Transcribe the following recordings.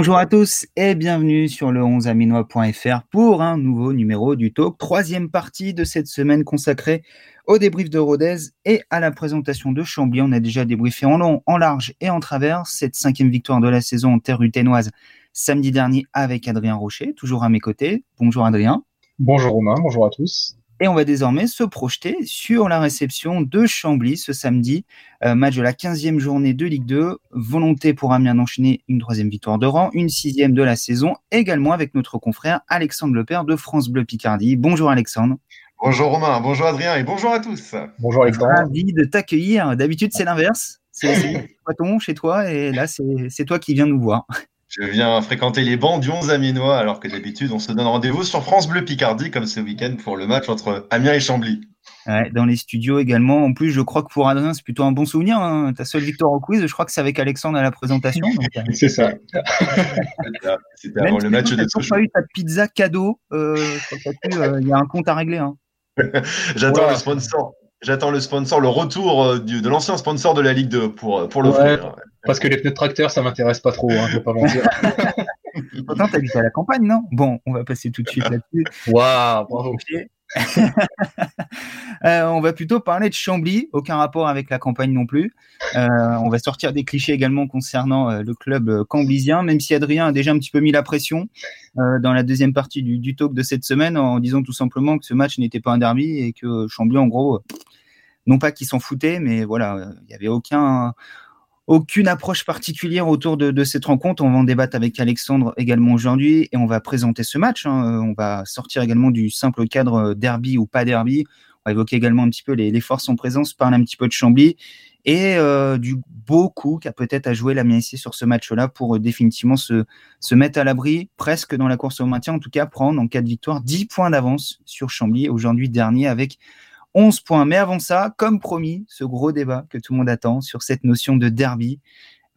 Bonjour à tous et bienvenue sur le 11aminois.fr pour un nouveau numéro du Talk, troisième partie de cette semaine consacrée au débrief de Rodez et à la présentation de Chambly. On a déjà débriefé en long, en large et en travers cette cinquième victoire de la saison en terre ruténoise samedi dernier avec Adrien Rocher, toujours à mes côtés. Bonjour Adrien. Bonjour Romain, bonjour à tous. Et on va désormais se projeter sur la réception de Chambly ce samedi, euh, match de la 15e journée de Ligue 2. Volonté pour Amiens d'enchaîner une troisième victoire de rang, une sixième de la saison, également avec notre confrère Alexandre Lepère de France Bleu Picardie. Bonjour Alexandre. Bonjour Romain, bonjour Adrien et bonjour à tous. Bonjour Alexandre. Ravi de t'accueillir. D'habitude c'est l'inverse. C'est ton chez toi et là c'est toi qui viens nous voir. Je viens fréquenter les bancs du 11 Amiénois, alors que d'habitude, on se donne rendez-vous sur France Bleu Picardie, comme ce week-end, pour le match entre Amiens et Chambly. Ouais, dans les studios également. En plus, je crois que pour Adrien, c'est plutôt un bon souvenir. Hein. Ta seule victoire au quiz, je crois que c'est avec Alexandre à la présentation. Euh. c'est ça. C'était avant le match de Tu pas eu ta pizza cadeau. Euh, euh, il y a un compte à régler. Hein. J'attends le sponsor. J'attends le sponsor, le retour de l'ancien sponsor de la Ligue 2 pour, pour l'offrir. Parce que les pneus de tracteur, ça m'intéresse pas trop, hein, je vais pas mentir. Pourtant, t'habites à la campagne, non? Bon, on va passer tout de suite là-dessus. Waouh, bravo. euh, on va plutôt parler de Chambly, aucun rapport avec la campagne non plus. Euh, on va sortir des clichés également concernant euh, le club camblisien, même si Adrien a déjà un petit peu mis la pression dans la deuxième partie du, du, talk de cette semaine en disant tout simplement que ce match n'était pas un derby et que Chambly, en gros, non pas qu'ils s'en foutaient, mais voilà, il n'y avait aucun aucune approche particulière autour de, cette rencontre. On va en débattre avec Alexandre également aujourd'hui et on va présenter ce match. Hein. On va sortir également du simple cadre euh, derby ou pas derby. On va évoquer également un petit peu les, forces en présence, parler un petit peu de Chambly et euh, du beau coup qu'a peut-être à jouer la MSC sur ce match-là pour euh, définitivement se, se mettre à l'abri, presque dans la course au maintien, en tout cas prendre en cas de victoire 10 points d'avance sur Chambly aujourd'hui dernier avec 11 points. Mais avant ça, comme promis, ce gros débat que tout le monde attend sur cette notion de derby.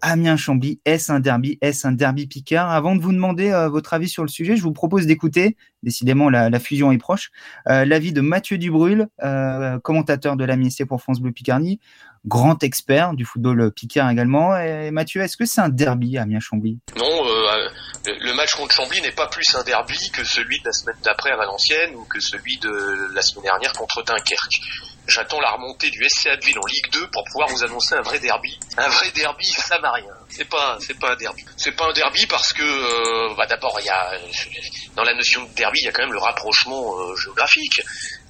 Amiens-Chambly, est-ce un derby? Est-ce un derby Picard? Avant de vous demander euh, votre avis sur le sujet, je vous propose d'écouter, décidément la, fusion est proche, euh, l'avis de Mathieu Dubrul, euh, commentateur de l'AMIC pour France Bleu Picardie, grand expert du football Picard également. Et Mathieu, est-ce que c'est un derby Amiens-Chambly Non, le match contre Chambly n'est pas plus un derby que celui de la semaine d'après à Valenciennes ou que celui de la semaine dernière contre Dunkerque. J'attends la remontée du SCA de Ville en Ligue 2 pour pouvoir vous annoncer un vrai derby. Un vrai derby samarien. C'est pas, c'est pas un derby. C'est pas un derby parce que, euh, bah d'abord, il y a, dans la notion de derby, il y a quand même le rapprochement euh, géographique.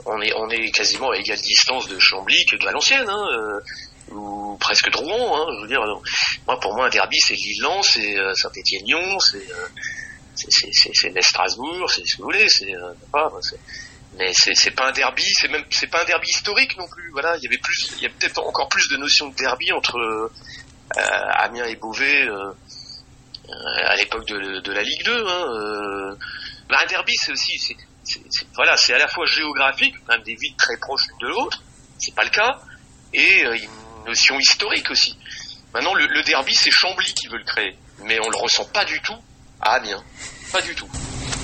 On est, on est quasiment à égale distance de Chambly que de Valenciennes, hein, euh, ou presque de Rouen. Hein, je veux dire, moi, pour moi, un derby, c'est Lille-Lens, c'est Saint-Étienne-Lyon, c'est, c'est, c'est, Strasbourg, c'est ce que vous voulez, c'est, pas, c'est mais c'est pas un derby, c'est même c'est pas un derby historique non plus. Voilà, il y avait plus, il y a peut-être encore plus de notions de derby entre euh, Amiens et Beauvais euh, euh, à l'époque de, la Ligue 2. Hein, euh. bah, un derby, c'est aussi, voilà, c'est à la fois géographique, même des villes très proches l'une de l'autre, c'est pas le cas, et notion historique aussi. Maintenant, le, le derby, c'est Chambly qui veut le créer, mais on le ressent pas du tout à Amiens, pas du tout.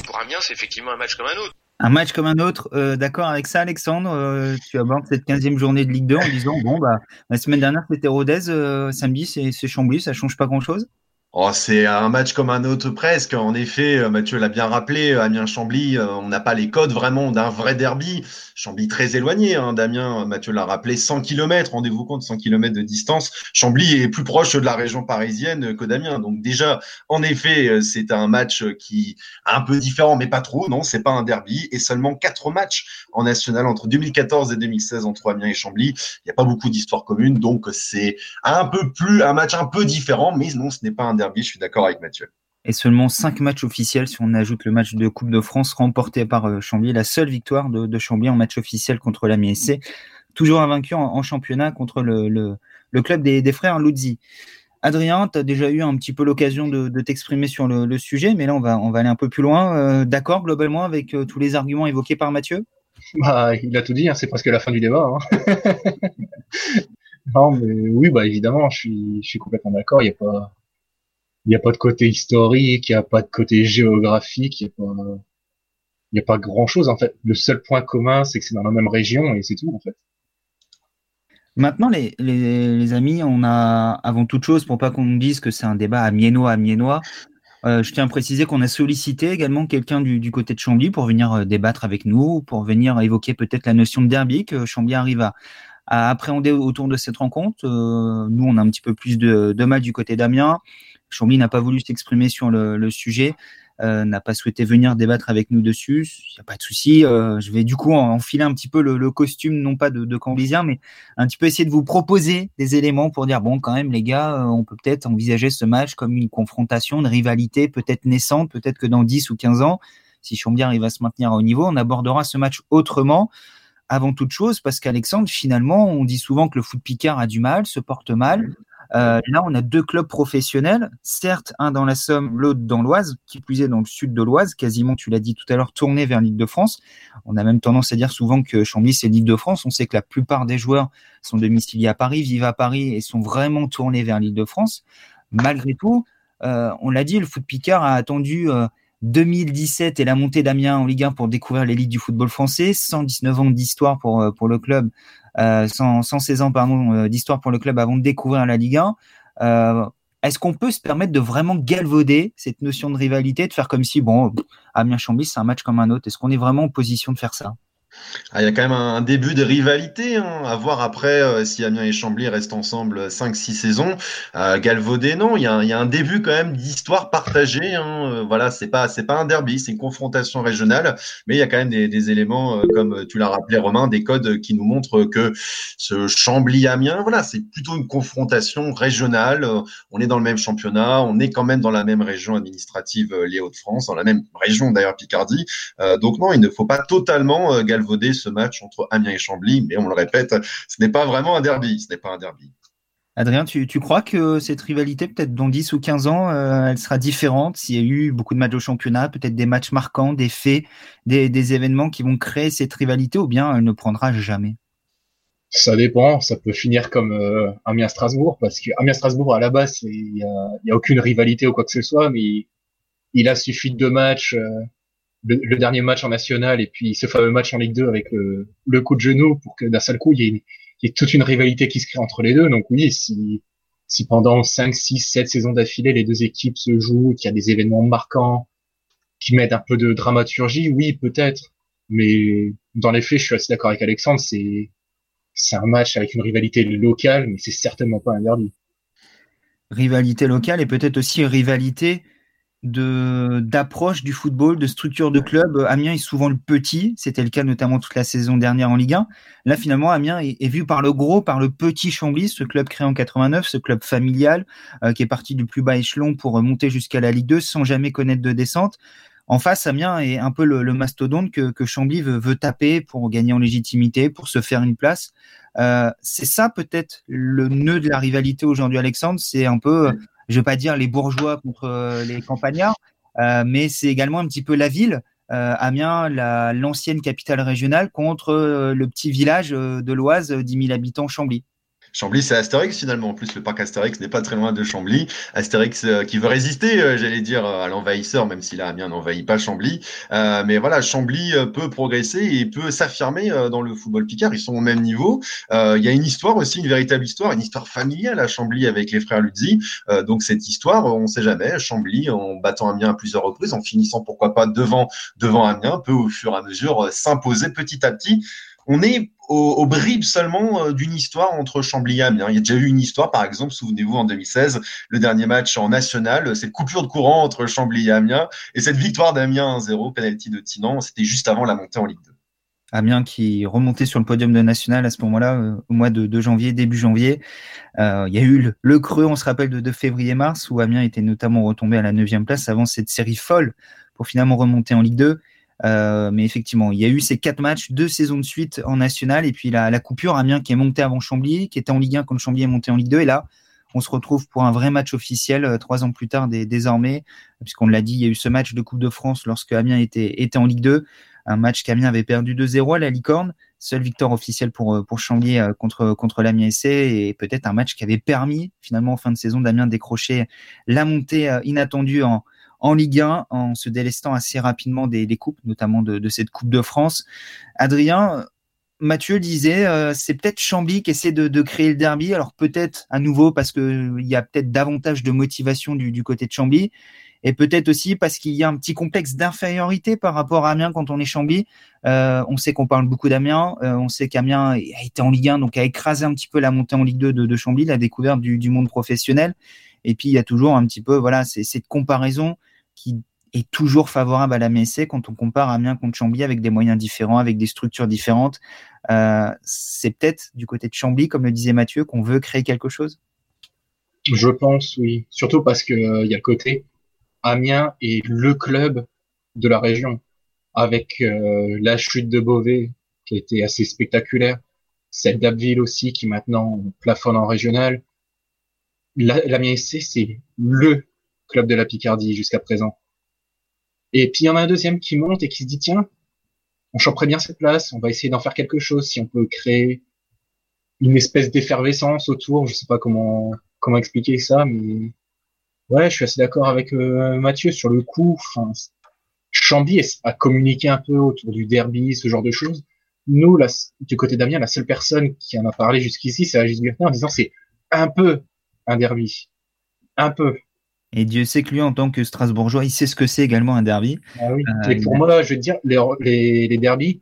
Pour Amiens, c'est effectivement un match comme un autre. Un match comme un autre, euh, d'accord avec ça, Alexandre euh, Tu abordes cette 15e journée de Ligue 2 en disant bon, bah, la semaine dernière c'était Rodez, euh, samedi c'est Chambly, ça change pas grand chose Oh, c'est un match comme un autre presque. En effet, euh, Mathieu l'a bien rappelé, euh, Amiens-Chambly, euh, on n'a pas les codes vraiment d'un vrai derby. Chambly très éloigné hein, d'Amiens, Mathieu l'a rappelé, 100 km, rendez-vous compte, 100 km de distance. Chambly est plus proche de la région parisienne que d'Amiens. Donc déjà, en effet, c'est un match qui est un peu différent, mais pas trop, non, c'est pas un derby. Et seulement quatre matchs en national entre 2014 et 2016 entre Amiens et Chambly. Il n'y a pas beaucoup d'histoires communes, donc c'est un peu plus, un match un peu différent, mais non, ce n'est pas un derby, je suis d'accord avec Mathieu. Et seulement cinq matchs officiels, si on ajoute le match de Coupe de France remporté par euh, Chambly, la seule victoire de, de Chambly en match officiel contre la MSC, toujours invaincu en, en, championnat contre le, le, le club des, des, frères Luzzi. Adrien, tu as déjà eu un petit peu l'occasion de, de t'exprimer sur le, le, sujet, mais là on va, on va aller un peu plus loin. Euh, D'accord globalement avec euh, tous les arguments évoqués par Mathieu? Bah, Il a tout dit, hein, c'est presque la fin du débat. Hein. non, mais oui, bah évidemment, je suis, je suis complètement d'accord. Il n'y a pas il n'y a pas de côté historique, il n'y a pas de côté géographique, il n'y a pas, grand chose en fait. Le seul point commun, c'est que c'est dans la même région et c'est tout en fait. Maintenant, les, amis, on a avant toute chose, pour pas qu'on nous dise que c'est un débat amiénois, amiénois, Euh, je tiens à préciser qu'on a sollicité également quelqu'un du, côté de Chambly pour venir euh, débattre avec nous, pour venir évoquer peut-être la notion de derby que Chambly arrive à, appréhender autour de cette rencontre. nous, on a un petit peu plus de, mal du côté d'Amiens. Chambly n'a pas voulu s'exprimer sur le sujet. Euh, n'a pas souhaité venir débattre avec nous dessus. Il n'y a pas de souci. Euh, je vais du coup enfiler un petit peu le, costume, non pas de, de mais un petit peu essayer de vous proposer des éléments pour dire bon, quand même, les gars, euh, on peut peut-être envisager ce match comme une confrontation, une rivalité peut-être naissante, peut-être que dans 10 ou 15 ans, si Chambly arrive à se maintenir au niveau, on abordera ce match autrement avant toute chose, parce qu'Alexandre, finalement, on dit souvent que le foot picard a du mal, se porte mal. Euh, là, on a deux clubs professionnels, certes, un dans la Somme, l'autre dans l'Oise, qui plus est dans le sud de l'Oise, quasiment, tu l'as dit tout à l'heure, tourné vers l'île de France. On a même tendance à dire souvent que Chambly, c'est l'île de France. On sait que la plupart des joueurs sont domiciliés à Paris, vivent à Paris et sont vraiment tournés vers l'île de France. Malgré tout, euh, on l'a dit, le foot Picard a attendu 2017 euh, et la montée d'Amiens en Ligue 1 pour découvrir l'élite du football français, 119 ans d'histoire pour, pour le club 116 euh, ans pardon euh, d'histoire pour le club avant de découvrir la Ligue 1. Euh, est-ce qu'on peut se permettre de vraiment galvauder cette notion de rivalité, de faire comme si, bon, Amiens-Chambly, c'est un match comme un autre? Est-ce qu'on est vraiment en position de faire ça? Ah, il y a quand même un, début de rivalité, hein, à voir après euh, si Amiens et Chambly restent ensemble 5-6 saisons. Euh, Galvaudé, non, il y, a, un début quand même d'histoire partagée. Hein, euh, voilà, c'est pas c'est pas un derby, c'est une confrontation régionale, mais il y a quand même des, des éléments, euh, comme tu l'as rappelé Romain, des codes qui nous montrent que ce Chambly-Amiens, voilà, c'est plutôt une confrontation régionale. On est dans le même championnat, on est quand même dans la même région administrative, les Hauts-de-France, dans la même région d'ailleurs Picardie. donc non, il ne faut pas totalement galvauder ce match entre Amiens et Chambly, mais on le répète, ce n'est pas vraiment un derby, ce n'est pas un derby. Adrien, tu, crois que cette rivalité, peut-être dans 10 ou 15 ans, euh, elle sera différente S'il y a eu beaucoup de matchs au championnat, peut-être des matchs marquants, des faits, des, événements qui vont créer cette rivalité, ou bien elle ne prendra jamais? Ça dépend, ça peut finir comme euh, Amiens-Strasbourg, parce que Amiens-Strasbourg, à la base, il n'y a, aucune rivalité ou quoi que ce soit, mais il, a suffi de deux matchs, euh, le, dernier match en national et puis ce fameux match en Ligue 2 avec le, le coup de genou pour que d'un seul coup il y, ait, il y, ait toute une rivalité qui se crée entre les deux. Donc oui, si, si pendant 5, 6, 7 saisons d'affilée les deux équipes se jouent, qu'il y a des événements marquants qui mettent un peu de dramaturgie, oui peut-être. Mais dans les faits, je suis assez d'accord avec Alexandre, c'est c'est un match avec une rivalité locale, mais c'est certainement pas derby. Rivalité locale et peut-être aussi rivalité de d'approche du football, de structure de club. Amiens est souvent le petit, c'était le cas notamment toute la saison dernière en Ligue 1. Là, finalement, Amiens est, vu par le gros, par le petit Chambly, ce club créé en 89, ce club familial euh, qui est parti du plus bas échelon pour monter jusqu'à la Ligue 2 sans jamais connaître de descente. En face, Amiens est un peu le, mastodonte que, que Chambly veut, veut, taper pour gagner en légitimité, pour se faire une place. Euh, c'est ça peut-être le nœud de la rivalité aujourd'hui, Alexandre? C'est un peu je vais pas dire les bourgeois contre euh, les campagnards, euh, mais c'est également un petit peu la ville. Euh, Amiens, l'ancienne capitale régionale, contre le petit village de l'Oise, 10 000 habitants, Chambly. Chambly, c'est Astérix finalement. En plus, le parc Astérix n'est pas très loin de Chambly. Astérix euh, qui veut résister, euh, j'allais dire, à l'envahisseur, même si là, bien n'envahit pas Chambly. Euh, mais voilà, Chambly peut progresser et peut s'affirmer dans le football picard. Ils sont au même niveau. Il y a une histoire aussi, une véritable histoire, une histoire familiale à Chambly avec les frères Luzzi. donc cette histoire, on ne sait jamais. Chambly, en battant Amiens à plusieurs reprises, en finissant pourquoi pas devant devant Amiens, peut au fur et à mesure s'imposer petit à petit on est au, bribes seulement euh, d'une histoire entre Chambly et Amiens. Il y a déjà eu une histoire, par exemple, souvenez-vous, en 2016, le dernier match en national, cette coupure de courant entre Chambly et Amiens, et cette victoire d'Amiens 1-0, penalty de Tinan, c'était juste avant la montée en Ligue 2. Amiens qui remontait sur le podium de national à ce moment-là, euh, au mois de, janvier, début janvier. Euh, il y a eu le, creux, on se rappelle, de, de février-mars, où Amiens était notamment retombé à la neuvième place avant cette série folle pour finalement remonter en Ligue 2. Euh, mais effectivement, il y a eu ces quatre matchs, deux saisons de suite en national, et puis la, coupure, Amiens qui est monté avant Chambly, qui était en Ligue 1 quand Chambly est monté en Ligue 2, et là, on se retrouve pour un vrai match officiel euh, trois ans plus tard désormais, puisqu'on l'a dit, il y a eu ce match de Coupe de France lorsque Amiens était, était en Ligue 2, un match qu'Amiens avait perdu 2-0 à la Licorne, seule victoire officielle pour, euh, pour Chambly contre, contre l'Amiens SC, et peut-être un match qui avait permis finalement en fin de saison d'Amiens décrocher la montée inattendue en, en Ligue 1 en se délestant assez rapidement des, coupes, notamment de, cette Coupe de France. Adrien, Mathieu disait, euh, c'est peut-être Chambly qui essaie de, créer le derby. Alors peut-être à nouveau parce qu'il y a peut-être davantage de motivation du, côté de Chambly. et peut-être aussi parce qu'il y a un petit complexe d'infériorité par rapport à Amiens quand on est Chambly. Euh, on sait qu'on parle beaucoup d'Amiens, euh, on sait qu'Amiens a été en Ligue 1, donc a écrasé un petit peu la montée en Ligue 2 de, de Chambly, la découverte du, du, monde professionnel. Et puis il y a toujours un petit peu, voilà, cette comparaison qui est toujours favorable à la MSC quand on compare Amiens contre Chambly avec des moyens différents, avec des structures différentes. Euh, c'est peut-être du côté de Chambly, comme le disait Mathieu, qu'on veut créer quelque chose? Je pense, oui. Surtout parce que il y a le côté Amiens est le club de la région, avec euh, la chute de Beauvais qui a été assez spectaculaire, celle d'Abbeville aussi qui maintenant plafonne en régional. L'Amiens SC, c'est le club de la Picardie jusqu'à présent. Et puis il y en a un deuxième qui monte et qui se dit tiens, on choperait bien cette place, on va essayer d'en faire quelque chose si on peut créer une espèce d'effervescence autour, je sais pas comment comment expliquer ça, mais Ouais, je suis assez d'accord avec euh, Mathieu sur le coup. Enfin, a communiqué un peu autour du derby, ce genre de choses. Nous, là, du côté d'Amiens, la seule personne qui en a parlé jusqu'ici, c'est Agis Gurtin en disant c'est un peu un derby. Un peu. Et Dieu sait que lui, en tant que Strasbourgeois, il sait ce que c'est également un derby. Ah oui. Euh, pour moi, je veux dire, les, les,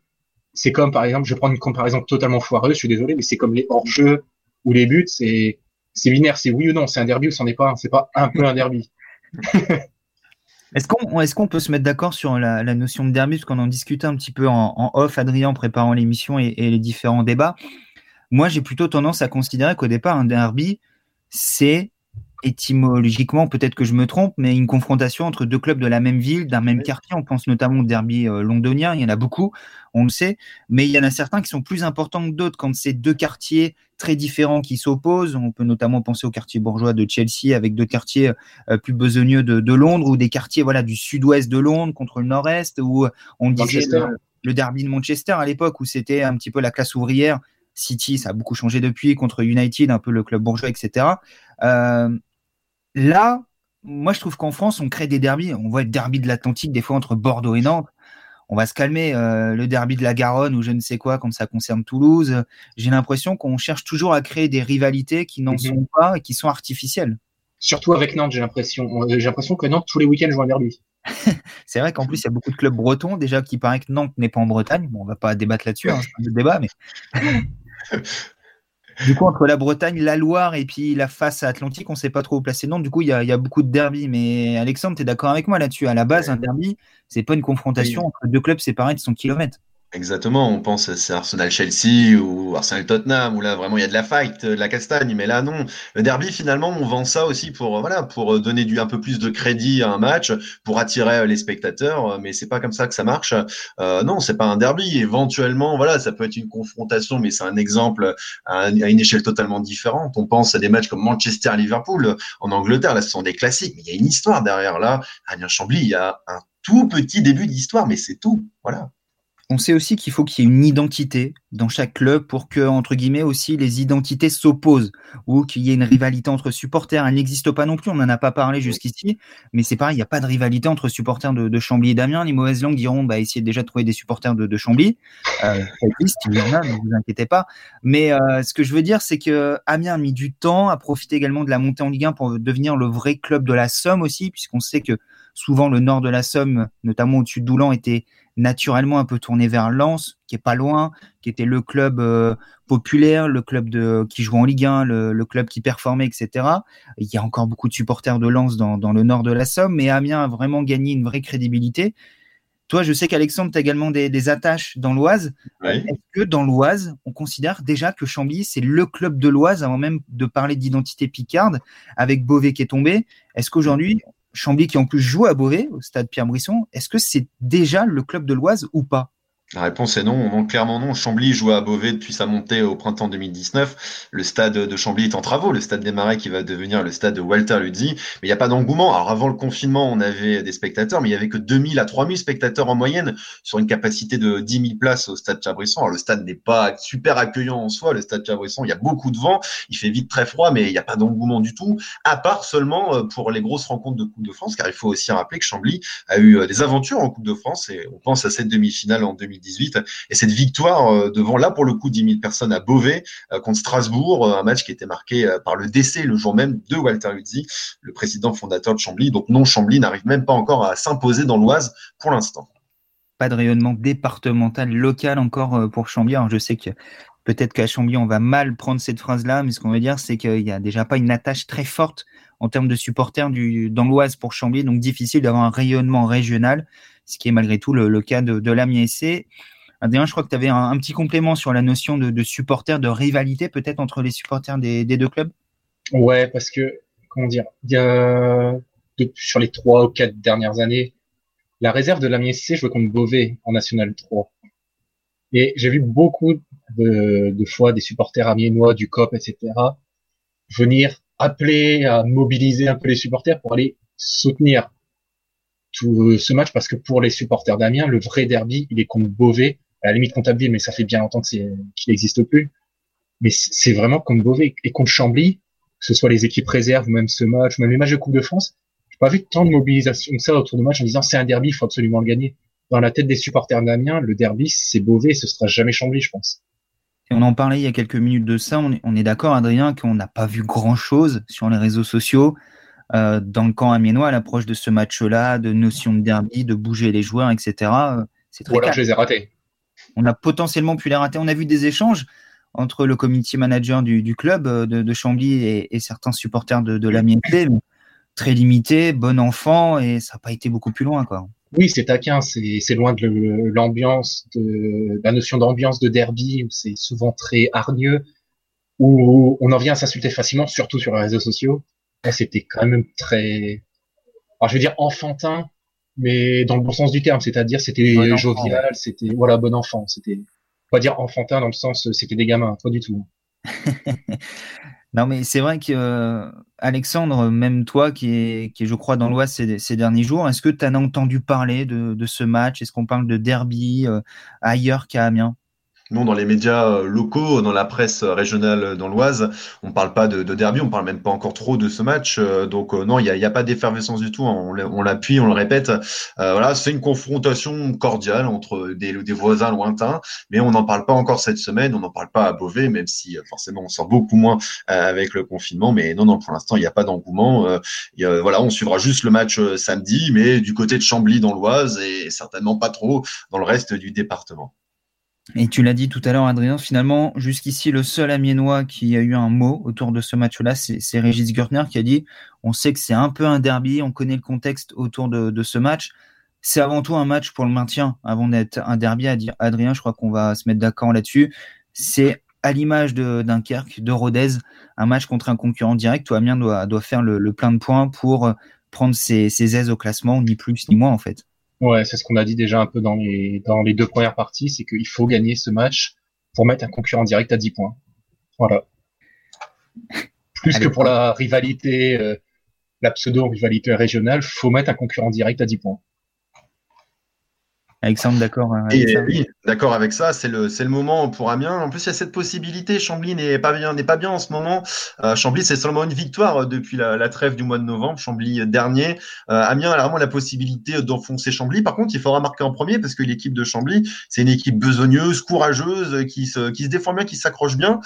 c'est comme, par exemple, je vais prendre une comparaison totalement foireuse, je suis désolé, mais c'est comme les hors-jeux ou les buts, c'est binaire, c'est oui ou non, c'est un derby ou c'en est pas, c'est pas un peu un derby. Est-ce qu'on est qu'on peut se mettre d'accord sur la, notion de derby, parce qu'on en discutait un petit peu en, off, Adrien, en préparant l'émission et, les différents débats. Moi, j'ai plutôt tendance à considérer qu'au départ, un derby, c'est étymologiquement, peut-être que je me trompe, mais une confrontation entre deux clubs de la même ville, d'un même quartier. On pense notamment au derby euh, londonien, il y en a beaucoup, on le sait, mais il y en a certains qui sont plus importants que d'autres quand c'est deux quartiers très différents qui s'opposent. On peut notamment penser au quartier bourgeois de Chelsea avec deux quartiers euh, plus besogneux de, Londres ou des quartiers voilà du sud-ouest de Londres contre le nord-est où on disait le, derby de Manchester à l'époque où c'était un petit peu la classe ouvrière. City, ça a beaucoup changé depuis contre United, un peu le club bourgeois, etc. Euh, Là, moi, je trouve qu'en France, on crée des derbys. On voit le derby de l'Atlantique, des fois, entre Bordeaux et Nantes. On va se calmer. Euh, le derby de la Garonne ou je ne sais quoi, comme ça concerne Toulouse. J'ai l'impression qu'on cherche toujours à créer des rivalités qui n'en mhm. sont pas et qui sont artificielles. Surtout avec Nantes, j'ai l'impression. J'ai l'impression que Nantes, tous les week-ends, joue un derby. c'est vrai qu'en plus, il y a beaucoup de clubs bretons. Déjà, qui paraît que Nantes n'est pas en Bretagne. Bon, on va pas débattre là-dessus, hein, c'est un débat, mais. Du coup, entre la Bretagne, la Loire et puis la face atlantique, on ne sait pas trop où placer Non, Du coup, il y a, beaucoup de derby. Mais Alexandre, tu es d'accord avec moi là-dessus? À la base, un derby, c'est pas une confrontation entre deux clubs séparés de 100 km. Exactement, on pense c'est Arsenal-Chelsea ou Arsenal-Tottenham où là vraiment il y a de la fight, de la castagne, mais là non. Le derby finalement on vend ça aussi pour voilà pour donner du un peu plus de crédit à un match, pour attirer les spectateurs, mais c'est pas comme ça que ça marche. Euh, non, c'est pas un derby. Éventuellement voilà ça peut être une confrontation, mais c'est un exemple à, une échelle totalement différente. On pense à des matchs comme Manchester-Liverpool en Angleterre, là ce sont des classiques, mais il y a une histoire derrière là. À Chambly il y a un tout petit début d'histoire, mais c'est tout. Voilà. On sait aussi qu'il faut qu'il y ait une identité dans chaque club pour que, entre guillemets, aussi les identités s'opposent ou qu'il y ait une rivalité entre supporters. Elle n'existe pas non plus, on n'en a pas parlé jusqu'ici, mais c'est pareil, il n'y a pas de rivalité entre supporters de, Chambly et d'Amiens. Les mauvaises langues diront, bah, essayez déjà de trouver des supporters de, Chambly. Euh, ça existe, il y en a, ne vous inquiétez pas. Mais euh, ce que je veux dire, c'est que Amiens a mis du temps à profiter également de la montée en Ligue 1 pour devenir le vrai club de la Somme aussi, puisqu'on sait que souvent le nord de la Somme, notamment au-dessus de Doulan, était naturellement un peu tourné vers Lens, qui est pas loin, qui était le club euh, populaire, le club de qui joue en Ligue 1, le, club qui performait, etc. Il y a encore beaucoup de supporters de Lens dans, le nord de la Somme, mais Amiens a vraiment gagné une vraie crédibilité. Toi, je sais qu'Alexandre, tu as également des, attaches dans l'Oise. Est-ce que dans l'Oise, on considère déjà que Chambly, c'est le club de l'Oise, avant même de parler d'identité picarde, avec Beauvais qui est tombé? Est-ce qu'aujourd'hui, Chambly qui en plus joue à Beauvais, au stade Pierre-Brisson, est-ce que c'est déjà le club de l'Oise ou pas? La réponse est non, non, clairement non. Chambly joue à Beauvais depuis sa montée au printemps 2019. Le stade de Chambly est en travaux, le stade des Marais qui va devenir le stade de Walter Luzzi. Mais il n'y a pas d'engouement. Alors avant le confinement, on avait des spectateurs, mais il y avait que 2000 à 3000 spectateurs en moyenne sur une capacité de 10 000 places au stade Chabrisson. Alors le stade n'est pas super accueillant en soi, le stade Chabrisson. Il y a beaucoup de vent, il fait vite très froid, mais il n'y a pas d'engouement du tout, à part seulement euh, pour les grosses rencontres de Coupe de France, car il faut aussi rappeler que Chambly a eu euh, des aventures en Coupe de France et on pense à cette demi-finale en 2000 2018. Et cette victoire devant là pour le coup 10 000 personnes à Beauvais contre Strasbourg, un match qui était marqué par le décès le jour même de Walter Luzzi, le président fondateur de Chambly. Donc non, Chambly n'arrive même pas encore à s'imposer dans l'Oise pour l'instant pas de rayonnement départemental, local encore pour Chambly. Alors je sais que peut-être qu'à Chambly, on va mal prendre cette phrase-là, mais ce qu'on veut dire, c'est qu'il n'y a déjà pas une attache très forte en termes de supporters dans l'Oise pour Chambly, donc difficile d'avoir un rayonnement régional, ce qui est malgré tout le, cas de, de l'Amiens SC. Adrien, je crois que tu avais un, petit complément sur la notion de, de supporters, de rivalité peut-être entre les supporters des, deux clubs? Ouais, parce que, comment dire, y a, sur les trois ou quatre dernières années, la réserve de l'Amiens SC jouait contre Beauvais en National 3. Et j'ai vu beaucoup de, de, fois des supporters amiénois, du COP, etc., venir appeler à mobiliser un peu les supporters pour aller soutenir tout ce match parce que pour les supporters d'Amiens, le vrai derby, il est contre Beauvais, à la limite contre Abbeville, mais ça fait bien longtemps qu'il n'existe plus. Mais c'est vraiment contre Beauvais et contre Chambly, que ce soit les équipes réserves ou même ce match, même les matchs de Coupe de France, j'ai pas vu tant de mobilisation que ça autour du match en disant c'est un derby, il faut absolument le gagner dans la tête des supporters d'Amiens, le derby, c'est Beauvais, ce sera jamais Chambly, je pense. Et on en parlait il y a quelques minutes de ça. On est, d'accord, Adrien, qu'on n'a pas vu grand-chose sur les réseaux sociaux euh, dans le camp amiénois à l'approche de ce match-là, de notion de derby, de bouger les joueurs, etc. C'est très Voilà, je les ai ratés. On a potentiellement pu les rater. On a vu des échanges entre le community manager du, club euh, de, Chambly et, certains supporters de, de très limité, bon enfant, et ça n'a pas été beaucoup plus loin, quoi. Oui, c'est taquin, c'est loin de l'ambiance, de la notion d'ambiance de derby où c'est souvent très hargneux, où on en vient à s'insulter facilement, surtout sur les réseaux sociaux. C'était quand même très, alors je vais dire enfantin, mais dans le bon sens du terme, c'est-à-dire c'était jovial, c'était voilà bon enfant, c'était pas dire enfantin dans le sens c'était des gamins, pas du tout. Non, mais c'est vrai que euh, Alexandre, même toi qui est, qui je crois, dans l'Ouest ces, derniers jours, est-ce que tu as entendu parler de, de ce match? Est-ce qu'on parle de derby euh, ailleurs qu'à Amiens? Non, dans les médias euh, locaux, dans la presse régionale dans l'Oise, on parle pas de, de, derby, on parle même pas encore trop de ce match. Euh, donc euh, non, il n'y a, a, pas d'effervescence du tout. Hein. On l'appuie, on le répète. voilà, c'est une confrontation cordiale entre des, des, voisins lointains, mais on n'en parle pas encore cette semaine. On n'en parle pas à Beauvais, même si forcément on sort beaucoup moins avec le confinement. Mais non, non, pour l'instant, il n'y a pas d'engouement. voilà, on suivra juste le match samedi, mais du côté de Chambly dans l'Oise et certainement pas trop dans le reste du département. Et tu l'as dit tout à l'heure, Adrien, finalement, jusqu'ici, le seul Amiénois qui a eu un mot autour de ce match-là, c'est Régis Gürtner qui a dit on sait que c'est un peu un derby, on connaît le contexte autour de, ce match. C'est avant tout un match pour le maintien, avant d'être un derby. Adrien, je crois qu'on va se mettre d'accord là-dessus. C'est à l'image de Dunkerque, de Rodez, un match contre un concurrent direct où Amiens doit, doit faire le, plein de points pour prendre ses, ses aises au classement, ni plus ni moins en fait. Ouais, c'est ce qu'on a dit déjà un peu dans les, dans les deux premières parties, c'est qu'il faut gagner ce match pour mettre un concurrent direct à 10 points. Voilà. Plus que pour la rivalité, euh, la pseudo-rivalité régionale, faut mettre un concurrent direct à 10 points. Alexandre, d'accord hein, Oui, d'accord avec ça. C'est le, c'est le moment pour Amiens. En plus, il y a cette possibilité. Chambly n'est pas bien, n'est pas bien en ce moment. Euh, Chambly, c'est seulement une victoire euh, depuis la, trêve du mois de novembre. Chambly euh, dernier. Amiens a vraiment la possibilité d'enfoncer Chambly. Par contre, il faudra marquer en premier parce que l'équipe de Chambly, c'est une équipe besogneuse, courageuse, qui se, qui se défend bien, qui s'accroche bien.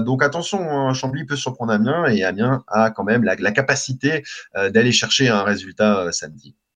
donc attention, hein, Chambly peut surprendre Amiens et Amiens a quand même la, la capacité d'aller chercher un résultat samedi.